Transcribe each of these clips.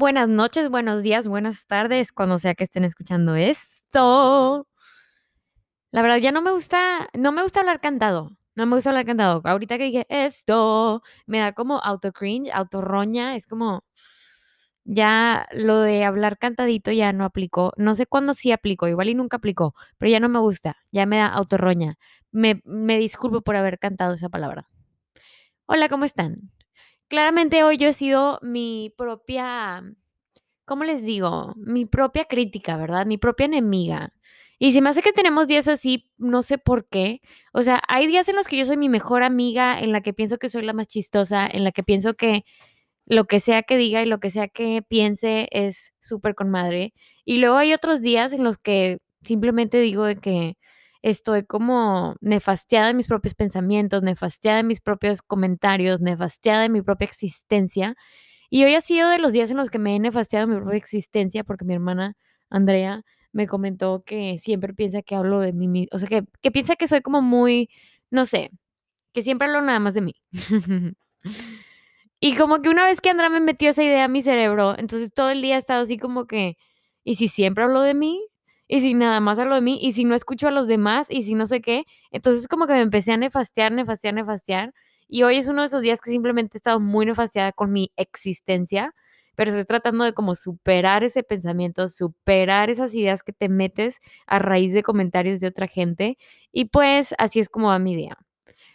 buenas noches, buenos días, buenas tardes, cuando sea que estén escuchando esto. La verdad, ya no me gusta, no me gusta hablar cantado. No me gusta hablar cantado. Ahorita que dije esto, me da como auto cringe, auto roña. Es como, ya lo de hablar cantadito ya no aplicó. No sé cuándo sí aplicó, igual y nunca aplicó, pero ya no me gusta. Ya me da auto roña. Me, me disculpo por haber cantado esa palabra. Hola, ¿cómo están? Claramente hoy yo he sido mi propia, ¿cómo les digo? Mi propia crítica, ¿verdad? Mi propia enemiga. Y si me hace que tenemos días así, no sé por qué. O sea, hay días en los que yo soy mi mejor amiga, en la que pienso que soy la más chistosa, en la que pienso que lo que sea que diga y lo que sea que piense es súper con madre. Y luego hay otros días en los que simplemente digo de que estoy como nefasteada en mis propios pensamientos, nefasteada en mis propios comentarios, nefasteada en mi propia existencia. Y hoy ha sido de los días en los que me he nefasteado en mi propia existencia porque mi hermana Andrea me comentó que siempre piensa que hablo de mí, o sea, que, que piensa que soy como muy, no sé, que siempre hablo nada más de mí. y como que una vez que Andrea me metió esa idea a mi cerebro, entonces todo el día he estado así como que, ¿y si siempre hablo de mí? Y si nada más hablo de mí, y si no escucho a los demás, y si no sé qué. Entonces como que me empecé a nefastear, nefastear, nefastear. Y hoy es uno de esos días que simplemente he estado muy nefasteada con mi existencia, pero estoy tratando de como superar ese pensamiento, superar esas ideas que te metes a raíz de comentarios de otra gente. Y pues así es como va mi día.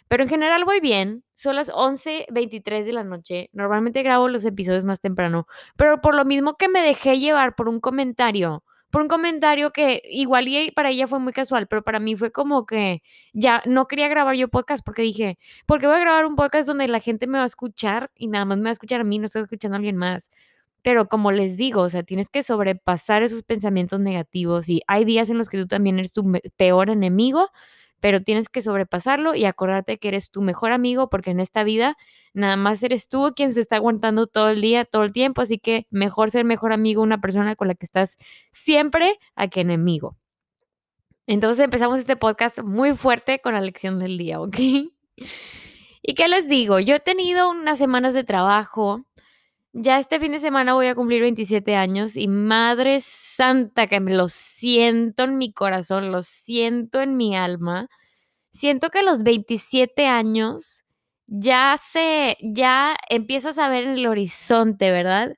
Pero en general voy bien. Son las 11.23 de la noche. Normalmente grabo los episodios más temprano. Pero por lo mismo que me dejé llevar por un comentario por un comentario que igual y para ella fue muy casual, pero para mí fue como que ya no quería grabar yo podcast porque dije, ¿por qué voy a grabar un podcast donde la gente me va a escuchar y nada más me va a escuchar a mí, no estoy escuchando a alguien más? Pero como les digo, o sea, tienes que sobrepasar esos pensamientos negativos y hay días en los que tú también eres tu peor enemigo, pero tienes que sobrepasarlo y acordarte que eres tu mejor amigo porque en esta vida nada más eres tú quien se está aguantando todo el día, todo el tiempo, así que mejor ser mejor amigo una persona con la que estás siempre a que enemigo. Entonces empezamos este podcast muy fuerte con la lección del día, ¿ok? ¿Y qué les digo? Yo he tenido unas semanas de trabajo. Ya este fin de semana voy a cumplir 27 años y madre santa que me lo siento en mi corazón, lo siento en mi alma. Siento que a los 27 años ya se, ya empiezas a ver en el horizonte, ¿verdad?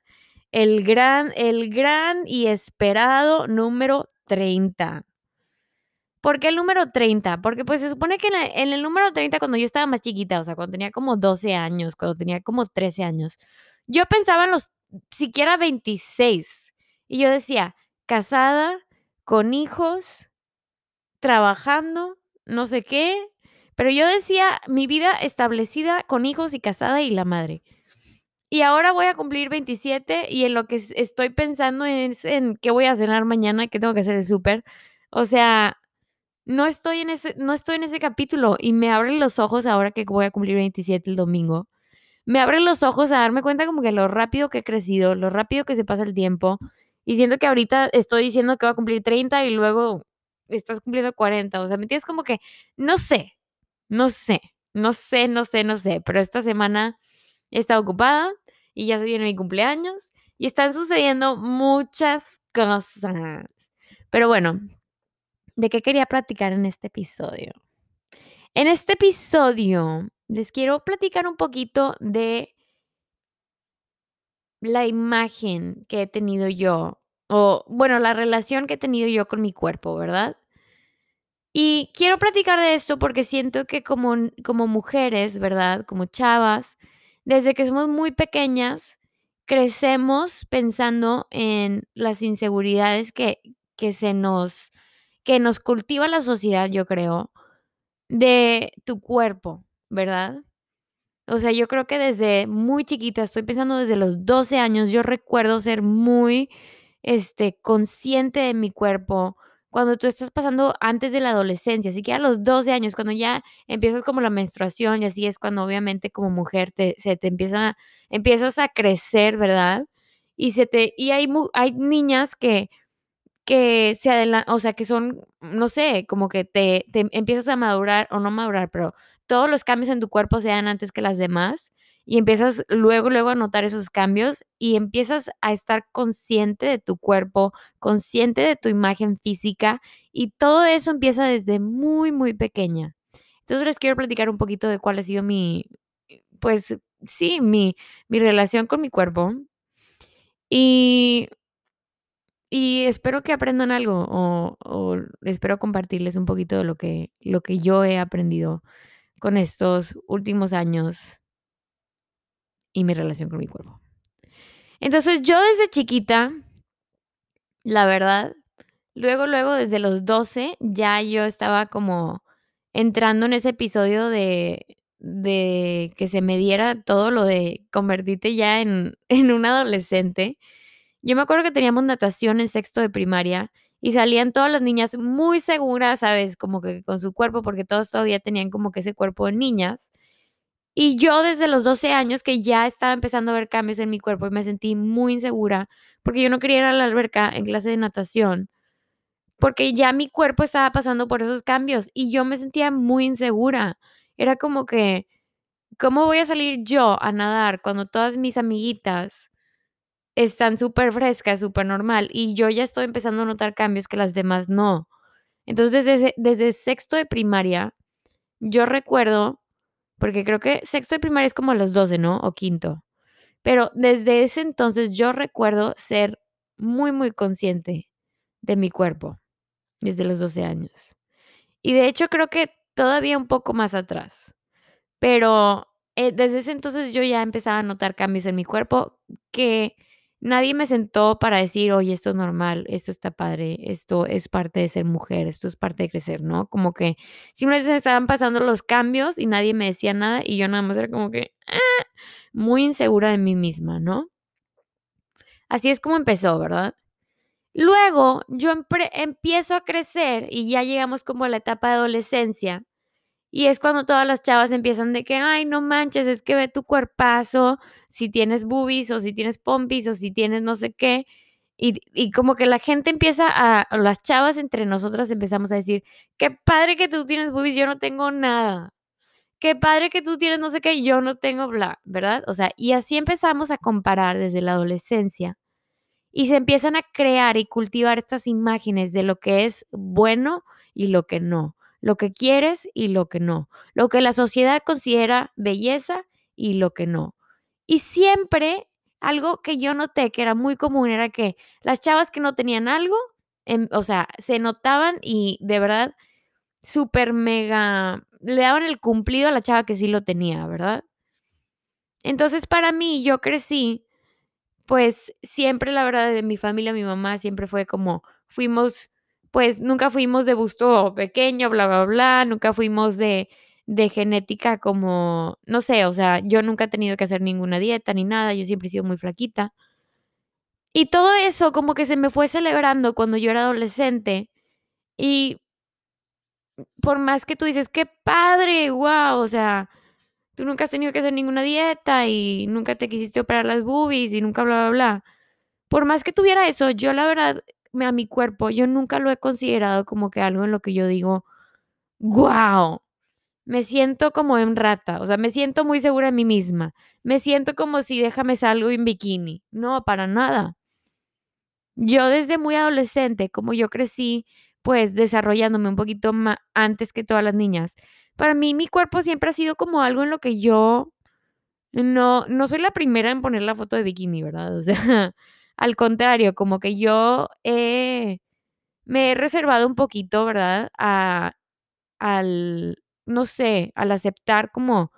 El gran, el gran y esperado número 30. ¿Por qué el número 30? Porque pues se supone que en el, número 30 cuando yo estaba más chiquita, o sea, cuando tenía como 12 años, cuando tenía como 13 años, yo pensaba en los siquiera 26. Y yo decía, casada, con hijos, trabajando, no sé qué, pero yo decía, mi vida establecida con hijos y casada y la madre. Y ahora voy a cumplir 27 y en lo que estoy pensando es en qué voy a cenar mañana, qué tengo que hacer el súper. O sea, no estoy en ese no estoy en ese capítulo y me abren los ojos ahora que voy a cumplir 27 el domingo. Me abren los ojos a darme cuenta como que lo rápido que he crecido, lo rápido que se pasa el tiempo y siento que ahorita estoy diciendo que voy a cumplir 30 y luego estás cumpliendo 40, o sea, me tienes como que no sé, no sé, no sé, no sé, no sé, pero esta semana he estado ocupada y ya se viene mi cumpleaños y están sucediendo muchas cosas. Pero bueno, ¿de qué quería platicar en este episodio? En este episodio les quiero platicar un poquito de la imagen que he tenido yo, o bueno, la relación que he tenido yo con mi cuerpo, ¿verdad? Y quiero platicar de esto porque siento que como, como mujeres, ¿verdad? Como chavas, desde que somos muy pequeñas, crecemos pensando en las inseguridades que, que se nos, que nos cultiva la sociedad, yo creo, de tu cuerpo, ¿verdad? O sea, yo creo que desde muy chiquita, estoy pensando desde los 12 años, yo recuerdo ser muy, este, consciente de mi cuerpo, cuando tú estás pasando antes de la adolescencia, así que a los 12 años, cuando ya empiezas como la menstruación y así es cuando obviamente como mujer te, se te empieza, empiezas a crecer, ¿verdad? Y se te, y hay, hay niñas que, que se adelantan, o sea, que son, no sé, como que te, te empiezas a madurar o no madurar, pero todos los cambios en tu cuerpo se dan antes que las demás. y empiezas luego, luego a notar esos cambios y empiezas a estar consciente de tu cuerpo, consciente de tu imagen física y todo eso empieza desde muy, muy pequeña. Entonces les quiero platicar un poquito de cuál ha sido mi, pues sí, mi, mi relación con mi cuerpo. Y, y espero que aprendan algo o, o espero compartirles un poquito de lo que, lo que yo he aprendido con estos últimos años y mi relación con mi cuerpo. Entonces yo desde chiquita, la verdad, luego, luego desde los 12 ya yo estaba como entrando en ese episodio de, de que se me diera todo lo de convertirte ya en, en un adolescente. Yo me acuerdo que teníamos natación en sexto de primaria y salían todas las niñas muy seguras, ¿sabes? Como que con su cuerpo, porque todas todavía tenían como que ese cuerpo de niñas. Y yo desde los 12 años que ya estaba empezando a ver cambios en mi cuerpo y me sentí muy insegura porque yo no quería ir a la alberca en clase de natación porque ya mi cuerpo estaba pasando por esos cambios y yo me sentía muy insegura. Era como que, ¿cómo voy a salir yo a nadar cuando todas mis amiguitas están súper frescas, súper normal y yo ya estoy empezando a notar cambios que las demás no? Entonces desde, sexto de primaria, yo recuerdo porque creo que sexto de primaria es como a los 12, ¿no? O quinto. Pero desde ese entonces yo recuerdo ser muy, muy consciente de mi cuerpo, desde los 12 años. Y de hecho creo que todavía un poco más atrás. Pero eh, desde ese entonces yo ya empezaba a notar cambios en mi cuerpo que nadie me sentó para decir, oye, esto es normal, esto está padre, esto es parte de ser mujer, esto es parte de crecer, ¿no? Como que simplemente se me estaban pasando los cambios y nadie me decía nada y yo nada más era como que ah", muy insegura de mí misma, ¿no? Así es como empezó, ¿verdad? Luego yo empiezo a crecer y ya llegamos como a la etapa de adolescencia y es cuando todas las chavas empiezan de que, ay, no manches, es que ve tu cuerpazo, si tienes boobies o si tienes pompis o si tienes no sé qué. Y, y, como que la gente empieza a, las chavas entre nosotras empezamos a decir, qué padre que tú tienes boobies, yo no tengo nada. Qué padre que tú tienes no sé qué, yo no tengo bla, ¿verdad? O sea, y así empezamos a comparar desde la adolescencia. Y se empiezan a crear y cultivar estas imágenes de lo que es bueno y lo que no lo que quieres y lo que no, lo que la sociedad considera belleza y lo que no. Y siempre algo que yo noté que era muy común era que las chavas que no tenían algo, em, o sea, se notaban y de verdad súper mega, le daban el cumplido a la chava que sí lo tenía, ¿verdad? Entonces para mí yo crecí, pues siempre la verdad de mi familia, mi mamá siempre fue como, fuimos pues nunca fuimos de busto pequeño, bla, bla, bla, nunca fuimos de, de genética como, no sé, o sea, yo nunca he tenido que hacer ninguna dieta ni nada, yo siempre he sido muy flaquita. Y todo eso como que se me fue celebrando cuando yo era adolescente y por más que tú dices, qué padre, wow, o sea, tú nunca has tenido que hacer ninguna dieta y nunca te quisiste operar las boobies y nunca bla, bla, bla. Por más que tuviera eso, yo la verdad a mi cuerpo, yo nunca lo he considerado como que algo en lo que yo digo, wow, me siento como en rata, o sea, me siento muy segura de mí misma, me siento como si déjame salgo en bikini, no, para nada. Yo desde muy adolescente, como yo crecí, pues desarrollándome un poquito más antes que todas las niñas, para mí mi cuerpo siempre ha sido como algo en lo que yo no, no soy la primera en poner la foto de bikini, ¿verdad? O sea, al contrario, como que yo me he reservado un poquito, ¿verdad? A, al, no sé, al aceptar como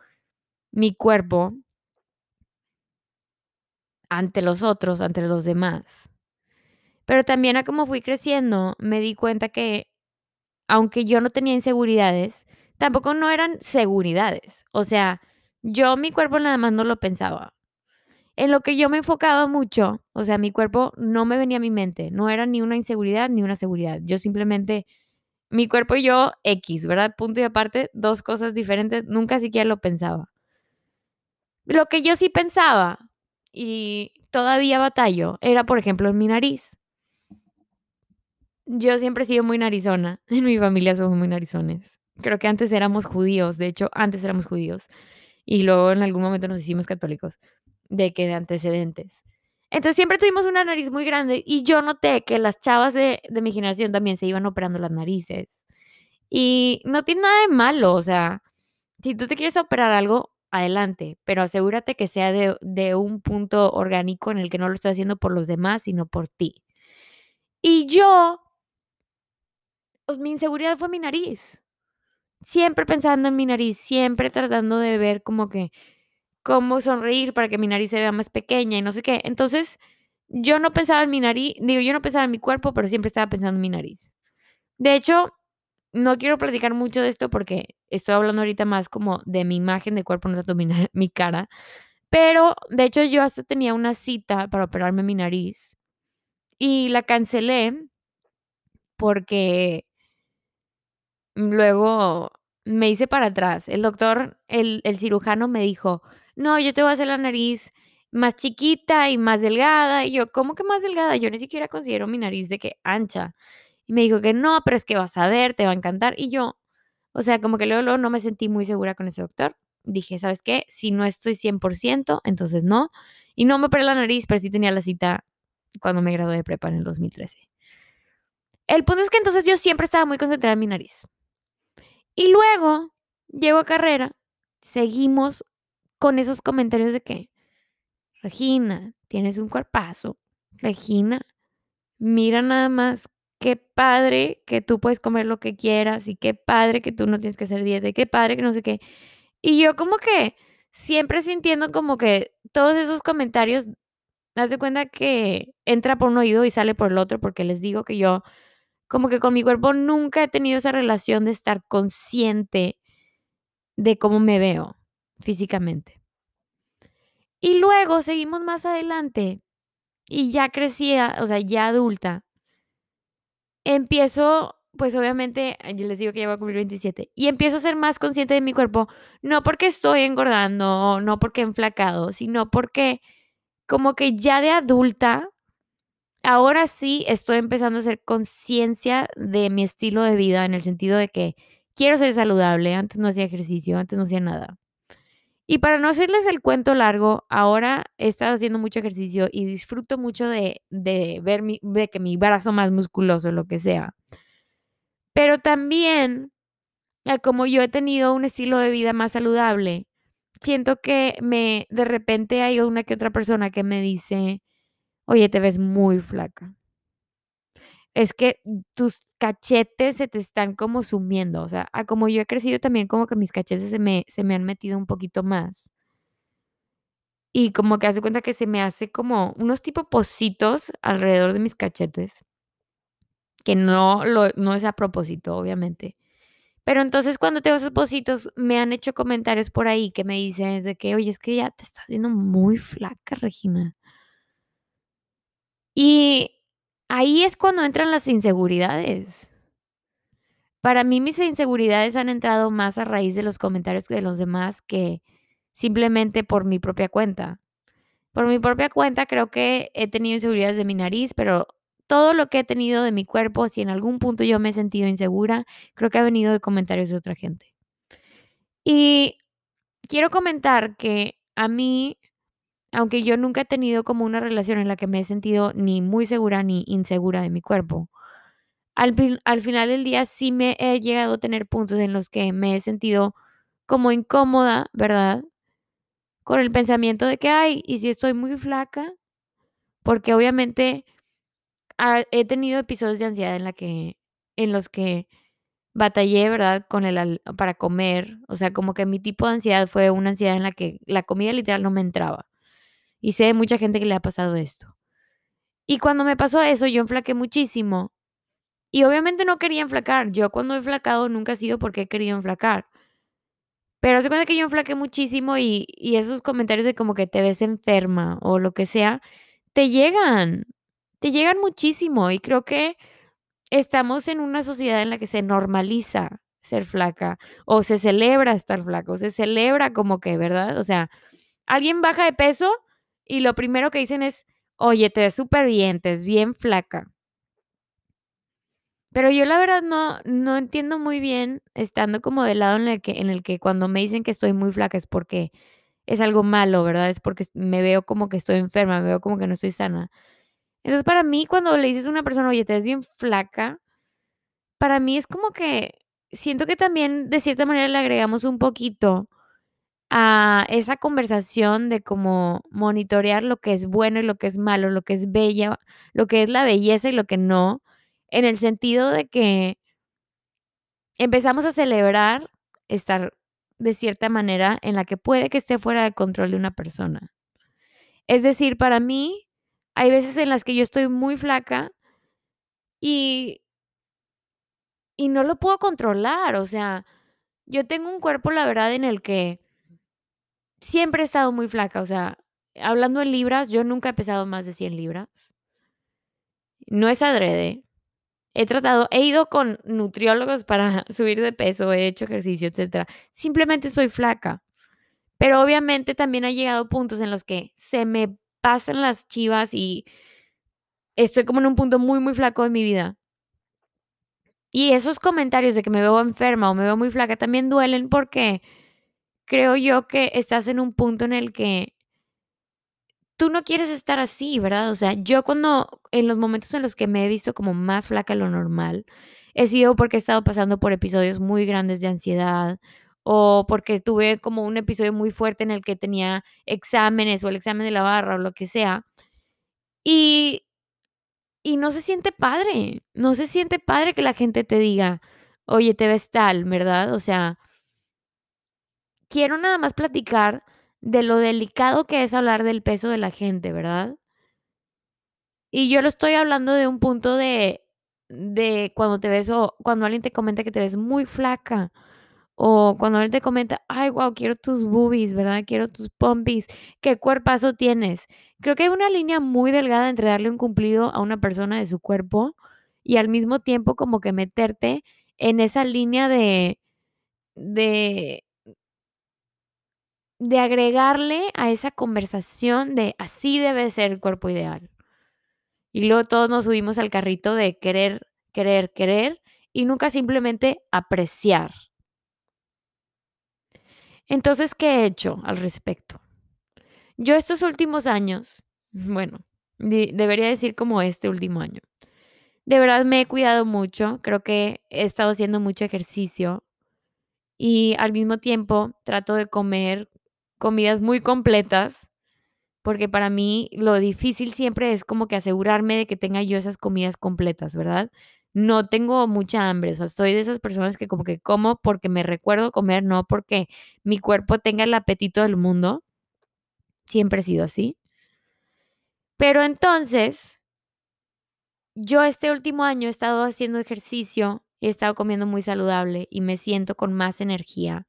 mi cuerpo ante los otros, ante los demás. Pero también a como fui creciendo, me di cuenta que aunque yo no tenía inseguridades, tampoco no eran seguridades. O sea, yo mi cuerpo nada más no lo pensaba en lo que yo me enfocaba mucho, o sea, mi cuerpo no me venía a mi mente, no era ni una inseguridad ni una seguridad. Yo simplemente, mi cuerpo y yo, X, ¿verdad? Punto y aparte, dos cosas diferentes, nunca siquiera lo pensaba. Lo que yo sí pensaba y todavía batallo era, por ejemplo, en mi nariz. Yo siempre he sido muy narizona, en mi familia somos muy narizones. Creo que antes éramos judíos, de hecho, antes éramos judíos. y luego en algún momento nos hicimos católicos, de que de antecedentes. Entonces siempre tuvimos una nariz muy grande y yo noté que las chavas de, de mi generación también se iban operando las narices. Y no tiene nada de malo, o sea, si tú te quieres operar algo, adelante, pero asegúrate que sea de, de un punto orgánico en el que no lo estás haciendo por los demás, sino por ti. Y yo, pues mi inseguridad fue mi nariz. Siempre pensando en mi nariz, siempre tratando de ver como que cómo sonreír para que mi nariz se vea más pequeña y no sé qué. Entonces, yo no pensaba en mi nariz, digo, yo no pensaba en mi cuerpo, pero siempre estaba pensando en mi nariz. De hecho, no quiero platicar mucho de esto porque estoy hablando ahorita más como de mi imagen de cuerpo, no tanto mi, mi cara. Pero, de hecho, yo hasta tenía una cita para operarme mi nariz y la cancelé porque luego me hice para atrás. El doctor, el, el cirujano me dijo, no, yo te voy a hacer la nariz más chiquita y más delgada. Y yo, ¿cómo que más delgada? Yo ni siquiera considero mi nariz de que ancha. Y me dijo que no, pero es que vas a ver, te va a encantar. Y yo, o sea, como que luego, luego no me sentí muy segura con ese doctor. Dije, ¿sabes qué? Si no estoy 100%, entonces no. Y no me operé la nariz, pero sí tenía la cita cuando me gradué de prepa en el 2013. El punto es que entonces yo siempre estaba muy concentrada en mi nariz. Y luego llego a carrera, seguimos con esos comentarios de que, Regina, tienes un cuerpazo. Regina, mira nada más qué padre que tú puedes comer lo que quieras y qué padre que tú no tienes que hacer dieta y qué padre que no sé qué. Y yo como que siempre sintiendo como que todos esos comentarios, haz de cuenta que entra por un oído y sale por el otro porque les digo que yo como que con mi cuerpo nunca he tenido esa relación de estar consciente de cómo me veo físicamente. Y luego seguimos más adelante y ya crecía, o sea, ya adulta. Empiezo, pues obviamente, yo les digo que llevo a cumplir 27 y empiezo a ser más consciente de mi cuerpo, no porque estoy engordando, no porque he enflacado, sino porque como que ya de adulta ahora sí estoy empezando a hacer conciencia de mi estilo de vida en el sentido de que quiero ser saludable. Antes no hacía ejercicio, antes no hacía nada. Y para no hacerles el cuento largo, ahora he estado haciendo mucho ejercicio y disfruto mucho de, de ver mi, de que mi brazo más musculoso, lo que sea. Pero también, eh, como yo he tenido un estilo de vida más saludable, siento que me de repente hay una que otra persona que me dice, oye, te ves muy flaca. Es que tus cachetes se te están como sumiendo, o sea, como yo he crecido también como que mis cachetes se me, se me han metido un poquito más. Y como que hace cuenta que se me hace como unos tipo pocitos alrededor de mis cachetes, que no, lo, no es a propósito, obviamente. Pero entonces cuando tengo esos pocitos, me han hecho comentarios por ahí que me dicen de que, oye, es que ya te estás viendo muy flaca, Regina. Y ahí es cuando entran las inseguridades. Para mí mis inseguridades han entrado más a raíz de los comentarios de los demás que simplemente por mi propia cuenta. Por mi propia cuenta creo que he tenido inseguridades de mi nariz, pero todo lo que he tenido de mi cuerpo, si en algún punto yo me he sentido insegura, creo que ha venido de comentarios de otra gente. Y quiero comentar que a mí aunque yo nunca he tenido como una relación en la que me he sentido ni muy segura ni insegura de mi cuerpo. Al, al final del día sí me he llegado a tener puntos en los que me he sentido como incómoda, ¿verdad? Con el pensamiento de que, ay, ¿y si estoy muy flaca? Porque obviamente he tenido episodios de ansiedad en, la que, en los que batallé, ¿verdad? Con el para comer. O sea, como que mi tipo de ansiedad fue una ansiedad en la que la comida literal no me entraba. Y sé de mucha gente que le ha pasado esto. Y cuando me pasó eso, yo enflaqué muchísimo. Y obviamente no quería enflacar. Yo cuando he enflacado nunca ha sido porque he querido enflacar. Pero se cuenta que yo enflaqué muchísimo y, y esos comentarios de como que te ves enferma o lo que sea, te llegan. Te llegan muchísimo. Y creo que estamos en una sociedad en la que se normaliza ser flaca o se celebra estar flaco, se celebra como que, ¿verdad? O sea, alguien baja de peso y lo primero que dicen es, oye, te ves súper bien, te ves bien flaca. Pero yo la verdad no no entiendo muy bien, estando como del lado en el que en el que cuando me dicen que estoy muy flaca es porque es algo malo, ¿verdad? Es porque me veo como que estoy enferma, me veo como que no estoy sana. Entonces, para mí, cuando le dices a una persona: "Oye, te ves bien flaca", para mí es como que siento que también, de cierta manera, le agregamos un poquito a esa conversación de como monitorear lo que es bueno y lo que es malo, lo que es bella, lo que es la belleza y lo que no, en el sentido de que empezamos a celebrar estar de cierta manera en la que puede que esté fuera de control de una persona. Es decir, para mí, hay veces en las que yo estoy muy flaca y y no lo puedo controlar, o sea, yo tengo un cuerpo, la verdad, en el que siempre he estado muy flaca, o sea, hablando en libras, yo nunca he pesado más de 100 libras. No es adrede. He tratado he ido con nutriólogos para subir de peso, he hecho ejercicio, etcétera. Simplemente soy flaca. Pero obviamente también ha llegado puntos en los que se me pasan las chivas y estoy como en un punto muy, muy flaco de mi vida. Y esos comentarios de que me veo enferma o me veo muy flaca también duelen porque creo yo que estás en un punto en el que tú no quieres estar así, ¿verdad? O sea, yo cuando en los momentos en los que me he visto como más flaca de lo normal, he sido porque he estado pasando por episodios muy grandes de ansiedad o porque tuve como un episodio muy fuerte en el que tenía exámenes o el examen de la barra o lo que sea. Y y no se siente padre, no se siente padre que la gente te diga: "Oye, te ves tal", ¿verdad? O sea quiero nada más platicar de lo delicado que es hablar del peso de la gente, ¿verdad? Y yo lo estoy hablando de un punto de de cuando te ves o cuando alguien te comenta que te ves muy flaca, o cuando alguien te comenta: "Ay, guau, quiero tus boobies, ¿verdad? Quiero tus pompis, qué cuerpazo tienes". Creo que hay una línea muy delgada entre darle un cumplido a una persona de su cuerpo y al mismo tiempo como que meterte en esa línea de de de agregarle a esa conversación de así debe ser el cuerpo ideal. Y luego todos nos subimos al carrito de querer, querer, querer y nunca simplemente apreciar. Entonces, ¿qué he hecho al respecto? Yo estos últimos años, bueno, de debería decir como este último año, de verdad me he cuidado mucho, creo que he estado haciendo mucho ejercicio y al mismo tiempo trato de comer comidas muy completas, porque para mí lo difícil siempre es como que asegurarme de que tenga yo esas comidas completas, ¿verdad? No tengo mucha hambre, o sea, soy de esas personas que como que como porque me recuerdo comer, no porque mi cuerpo tenga el apetito del mundo. Siempre he sido así. Pero entonces yo este último año he estado haciendo ejercicio, he estado comiendo muy saludable y me siento con más energía.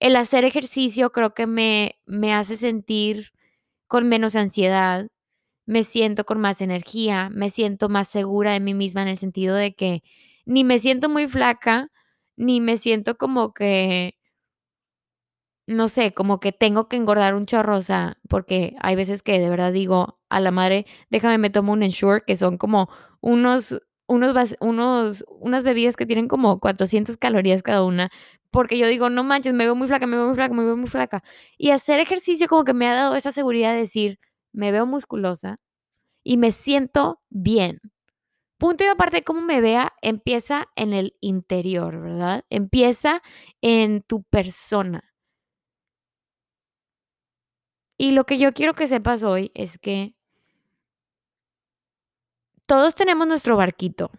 El hacer ejercicio creo que me me hace sentir con menos ansiedad, me siento con más energía, me siento más segura de mí misma en el sentido de que ni me siento muy flaca, ni me siento como que no sé, como que tengo que engordar un chorro, o sea, porque hay veces que de verdad digo: "A la madre, déjame me tomo un Ensure", que son como unos unos unos unas bebidas que tienen como 400 calorías cada una, porque yo digo: "No manches, me veo muy flaca, me veo muy flaca, me veo muy flaca". Y hacer ejercicio como que me ha dado esa seguridad de decir: "Me veo musculosa y me siento bien". Punto y aparte cómo me vea, empieza en el interior, ¿verdad? Empieza en tu persona. Y lo que yo quiero que sepas hoy es que todos tenemos nuestro barquito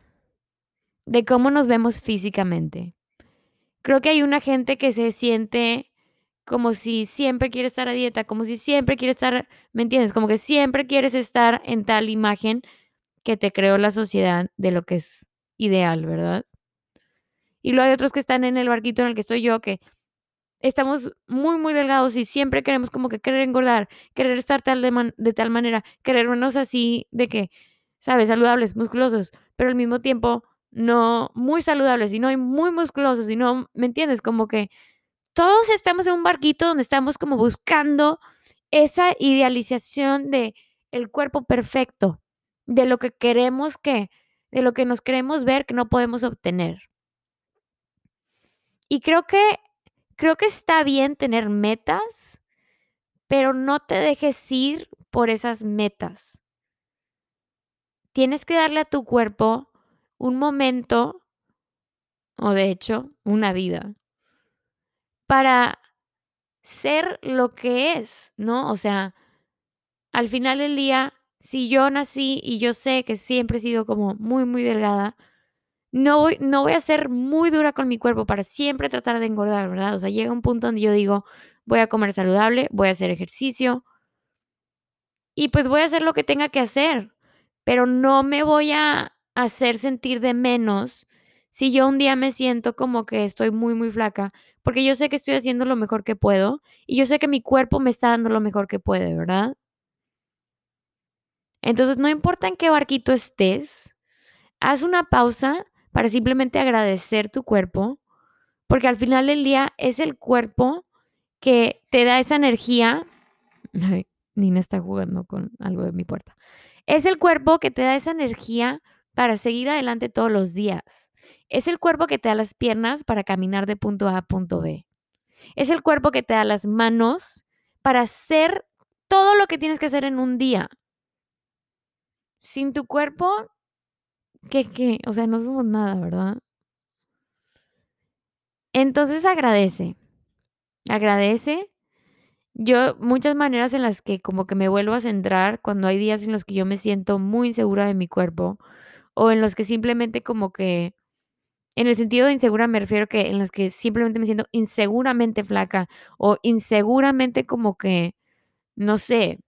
de cómo nos vemos físicamente. Creo que hay una gente que se siente como si siempre quiere estar a dieta, como si siempre quiere estar, ¿me entiendes? Como que siempre quieres estar en tal imagen que te creó la sociedad de lo que es ideal, ¿verdad? Y luego hay otros que están en el barquito en el que estoy yo, que estamos muy, muy delgados y siempre queremos como que querer engordar, querer estar tal de, de tal manera, querer vernos así de que, ¿sabes? Saludables, musculosos, pero al mismo tiempo no muy saludables y no hay muy musculosos y no, ¿me entiendes? Como que todos estamos en un barquito donde estamos como buscando esa idealización de el cuerpo perfecto, de lo que queremos que de lo que nos queremos ver que no podemos obtener. Y creo que creo que está bien tener metas, pero no te dejes ir por esas metas. Tienes que darle a tu cuerpo un momento o de hecho, una vida para ser lo que es, ¿no? O sea, al final del día, si yo nací y yo sé que siempre he sido como muy, muy delgada, no voy, no voy a ser muy dura con mi cuerpo para siempre tratar de engordar, ¿verdad? O sea, llega un punto donde yo digo, voy a comer saludable, voy a hacer ejercicio y pues voy a hacer lo que tenga que hacer, pero no me voy a hacer sentir de menos si yo un día me siento como que estoy muy, muy flaca, porque yo sé que estoy haciendo lo mejor que puedo y yo sé que mi cuerpo me está dando lo mejor que puede, ¿verdad? Entonces, no importa en qué barquito estés, haz una pausa para simplemente agradecer tu cuerpo, porque al final del día es el cuerpo que te da esa energía. Ay, Nina está jugando con algo de mi puerta. Es el cuerpo que te da esa energía para seguir adelante todos los días. Es el cuerpo que te da las piernas para caminar de punto A a punto B. Es el cuerpo que te da las manos para hacer todo lo que tienes que hacer en un día. Sin tu cuerpo, ¿qué qué? O sea, no somos nada, ¿verdad? Entonces agradece. Agradece. Yo, muchas maneras en las que como que me vuelvo a centrar cuando hay días en los que yo me siento muy insegura de mi cuerpo o en los que simplemente como que, en el sentido de insegura me refiero que en los que simplemente me siento inseguramente flaca o inseguramente como que, no sé,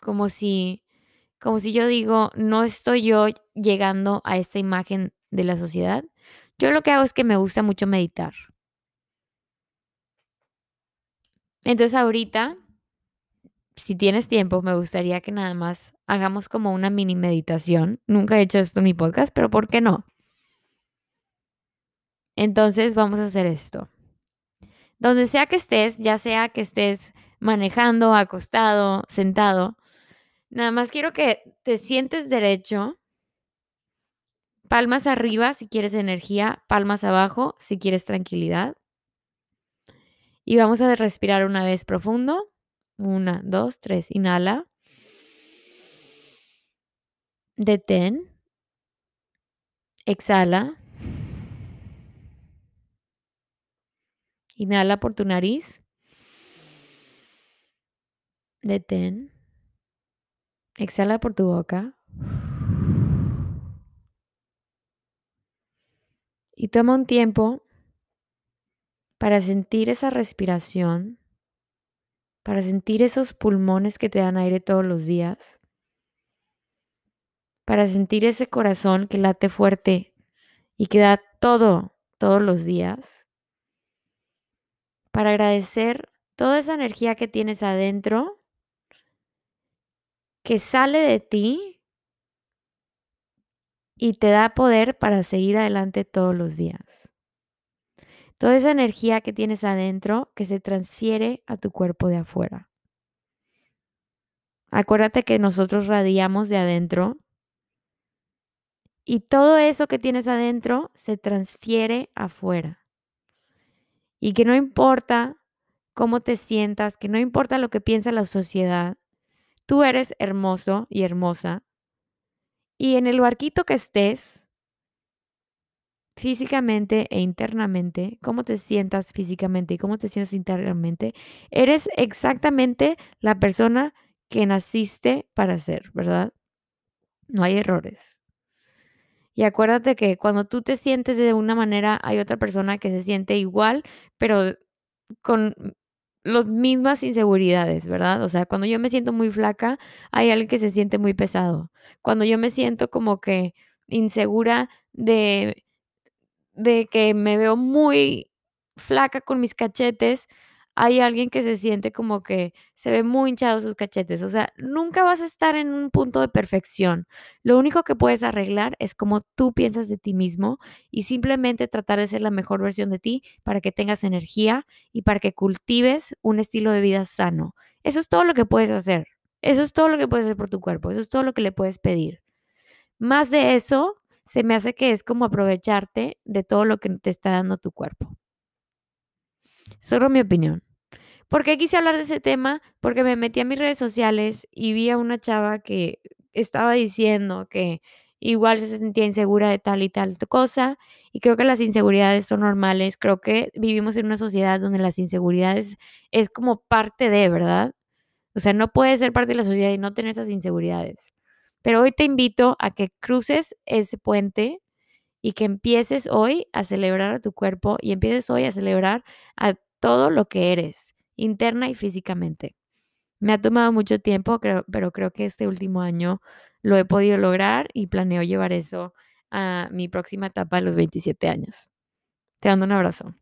como si, como si yo digo, no estoy yo llegando a esta imagen de la sociedad. Yo lo que hago es que me gusta mucho meditar. Entonces ahorita, si tienes tiempo, me gustaría que nada más hagamos como una mini meditación. Nunca he hecho esto en mi podcast, pero ¿por qué no? Entonces vamos a hacer esto. Donde sea que estés, ya sea que estés manejando, acostado, sentado, nada más quiero que te sientes derecho, palmas arriba si quieres energía, palmas abajo si quieres tranquilidad. Y vamos a respirar una vez profundo. Una, dos, tres. Inhala. Detén. Exhala. Inhala por tu nariz. Detén. Exhala por tu boca. Y toma un tiempo para sentir esa respiración, para sentir esos pulmones que te dan aire todos los días, para sentir ese corazón que late fuerte y que da todo todos los días, para agradecer toda esa energía que tienes adentro, que sale de ti y te da poder para seguir adelante todos los días. Toda esa energía que tienes adentro que se transfiere a tu cuerpo de afuera. Acuérdate que nosotros radiamos de adentro y todo eso que tienes adentro se transfiere afuera. Y que no importa cómo te sientas, que no importa lo que piensa la sociedad, tú eres hermoso y hermosa. Y en el barquito que estés, físicamente e internamente, cómo te sientas físicamente y cómo te sientes internamente, eres exactamente la persona que naciste para ser, ¿verdad? No hay errores. Y acuérdate que cuando tú te sientes de una manera, hay otra persona que se siente igual, pero con las mismas inseguridades, ¿verdad? O sea, cuando yo me siento muy flaca, hay alguien que se siente muy pesado. Cuando yo me siento como que insegura de de que me veo muy flaca con mis cachetes, hay alguien que se siente como que se ve muy hinchado sus cachetes. O sea, nunca vas a estar en un punto de perfección. Lo único que puedes arreglar es como tú piensas de ti mismo y simplemente tratar de ser la mejor versión de ti para que tengas energía y para que cultives un estilo de vida sano. Eso es todo lo que puedes hacer. Eso es todo lo que puedes hacer por tu cuerpo. Eso es todo lo que le puedes pedir. más de eso se me hace que es como aprovecharte de todo lo que te está dando tu cuerpo. Solo mi opinión. ¿Por qué quise hablar de ese tema? Porque me metí a mis redes sociales y vi a una chava que estaba diciendo que igual se sentía insegura de tal y tal cosa, y creo que las inseguridades son normales, creo que vivimos en una sociedad donde las inseguridades es como parte de, ¿verdad? O sea, no puedes ser parte de la sociedad y no tener esas inseguridades. Pero hoy te invito a que cruces ese puente y que empieces hoy a celebrar a tu cuerpo y empieces hoy a celebrar a todo lo que eres, interna y físicamente. Me ha tomado mucho tiempo, pero creo que este último año lo he podido lograr y planeo llevar eso a mi próxima etapa de los 27 años. Te mando un abrazo.